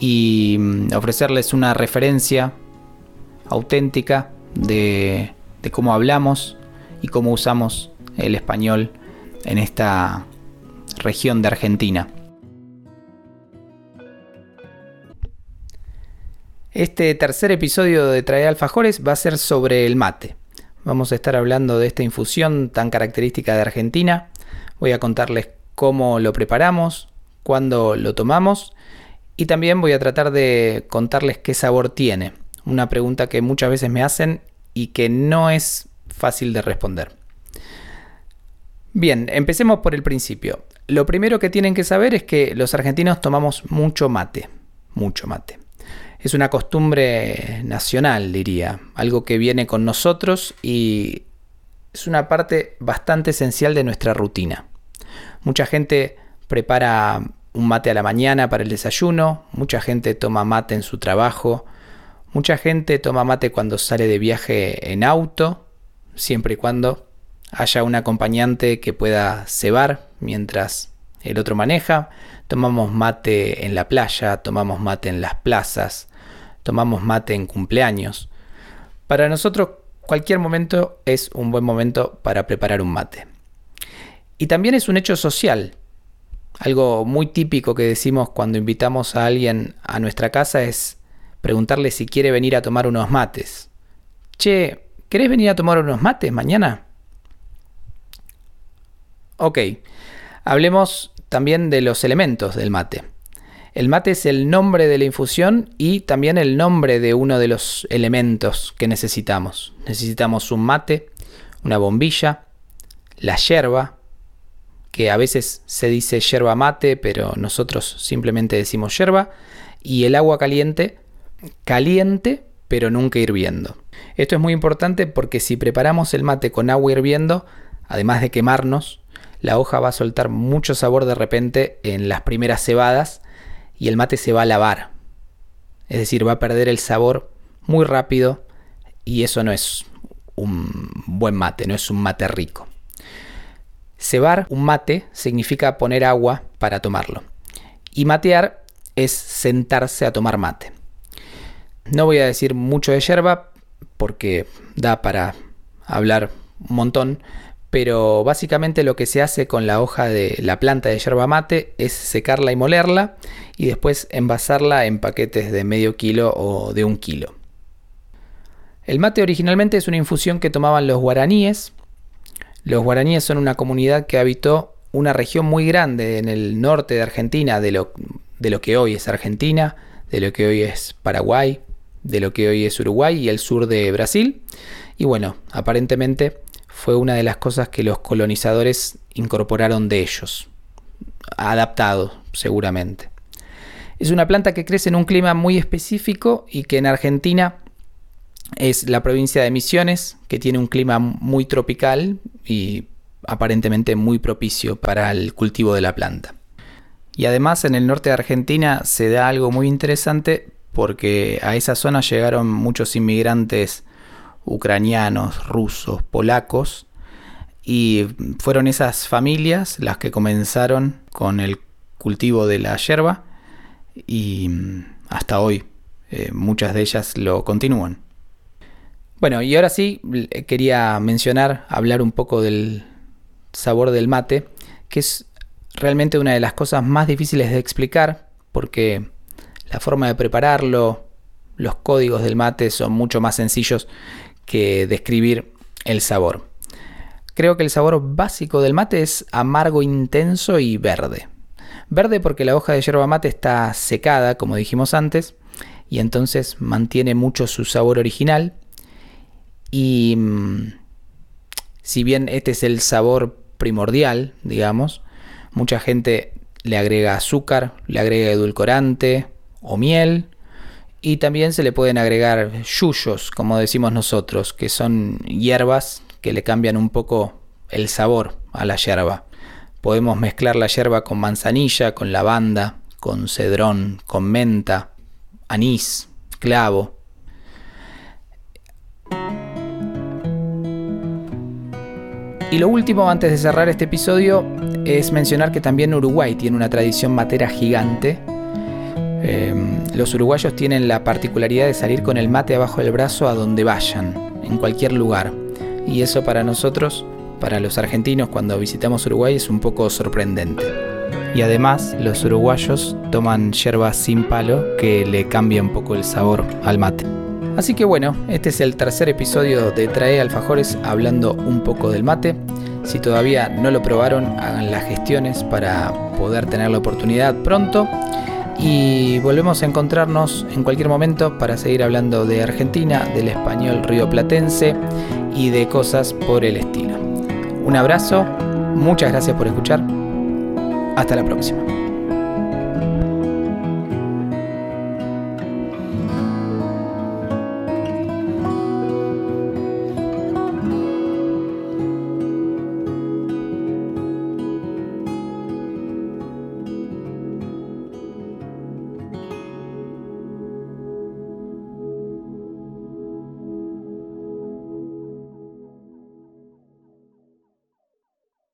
y mm, ofrecerles una referencia auténtica de, cómo hablamos y cómo usamos el español en esta región de Argentina. Este tercer episodio de Trae Alfajores va a ser sobre el mate. Vamos a estar hablando de esta infusión tan característica de Argentina. Voy a contarles cómo lo preparamos, cuándo lo tomamos y también voy a tratar de contarles qué sabor tiene. Una pregunta que muchas veces me hacen y que no es fácil de responder. Bien, empecemos por el principio. Lo primero que tienen que saber es que los argentinos tomamos mucho mate, mucho mate. Es una costumbre nacional, diría, algo que viene con nosotros y es una parte bastante esencial de nuestra rutina. Mucha gente prepara un mate a la mañana para el desayuno, mucha gente toma mate en su trabajo, mucha gente toma mate cuando sale de viaje en auto, siempre y cuando haya un acompañante que pueda cebar mientras el otro maneja. Tomamos mate en la playa, tomamos mate en las plazas, tomamos mate en cumpleaños. Para nosotros cualquier momento es un buen momento para preparar un mate. Y también es un hecho social, algo muy típico que decimos cuando invitamos a alguien a nuestra casa es preguntarle si quiere venir a tomar unos mates. Che, ¿querés venir a tomar unos mates mañana? Ok, hablemos también de los elementos del mate. El mate es el nombre de la infusión y también el nombre de uno de los elementos que necesitamos. Necesitamos un mate, una bombilla, la yerba, que a veces se dice yerba mate, pero nosotros simplemente decimos yerba, y el agua caliente, caliente, pero nunca hirviendo. Esto es muy importante porque si preparamos el mate con agua hirviendo, además de quemarnos, la hoja va a soltar mucho sabor de repente en las primeras cebadas y el mate se va a lavar. Es decir, va a perder el sabor muy rápido y eso no es un buen mate, no es un mate rico. Cebar un mate significa poner agua para tomarlo. Y matear es sentarse a tomar mate. No voy a decir mucho de yerba porque da para hablar un montón, pero básicamente lo que se hace con la hoja de la planta de yerba mate es secarla y molerla y después envasarla en paquetes de medio kilo o de un kilo. El mate originalmente es una infusión que tomaban los guaraníes los guaraníes son una comunidad que habitó una región muy grande en el norte de Argentina, de lo, de lo que hoy es Argentina, de lo que hoy es Paraguay, de lo que hoy es Uruguay y el sur de Brasil. Y bueno, aparentemente fue una de las cosas que los colonizadores incorporaron de ellos, adaptado seguramente. Es una planta que crece en un clima muy específico y que en Argentina es la provincia de Misiones, que tiene un clima muy tropical y aparentemente muy propicio para el cultivo de la planta. Y además en el norte de Argentina se da algo muy interesante porque a esa zona llegaron muchos inmigrantes ucranianos, rusos, polacos y fueron esas familias las que comenzaron con el cultivo de la yerba y hasta hoy eh, muchas de ellas lo continúan. Bueno, y ahora sí quería mencionar, hablar un poco del sabor del mate, que es realmente una de las cosas más difíciles de explicar, porque la forma de prepararlo, los códigos del mate son mucho más sencillos que describir el sabor. Creo que el sabor básico del mate es amargo intenso y verde. Verde porque la hoja de yerba mate está secada, como dijimos antes, y entonces mantiene mucho su sabor original y mm, si bien este es el sabor primordial, digamos, mucha gente le agrega azúcar, le agrega edulcorante o miel. Y también se le pueden agregar yuyos, como decimos nosotros, que son hierbas que le cambian un poco el sabor a la yerba. Podemos mezclar la yerba con manzanilla, con lavanda, con cedrón, con menta, anís, clavo. Y lo último, antes de cerrar este episodio, es mencionar que también Uruguay tiene una tradición matera gigante. Em, los uruguayos tienen la particularidad de salir con el mate abajo del brazo a donde vayan, en cualquier lugar. Y eso para nosotros, para los argentinos cuando visitamos Uruguay, es un poco sorprendente. Y además los uruguayos toman yerba sin palo que le cambia un poco el sabor al mate. Así que bueno, este es el tercer episodio de Trae Alfajores hablando un poco del mate. Si todavía no lo probaron, hagan las gestiones para poder tener la oportunidad pronto. Y volvemos a encontrarnos en cualquier momento para seguir hablando de Argentina, del español rioplatense y de cosas por el estilo. Un abrazo, muchas gracias por escuchar. Hasta la próxima.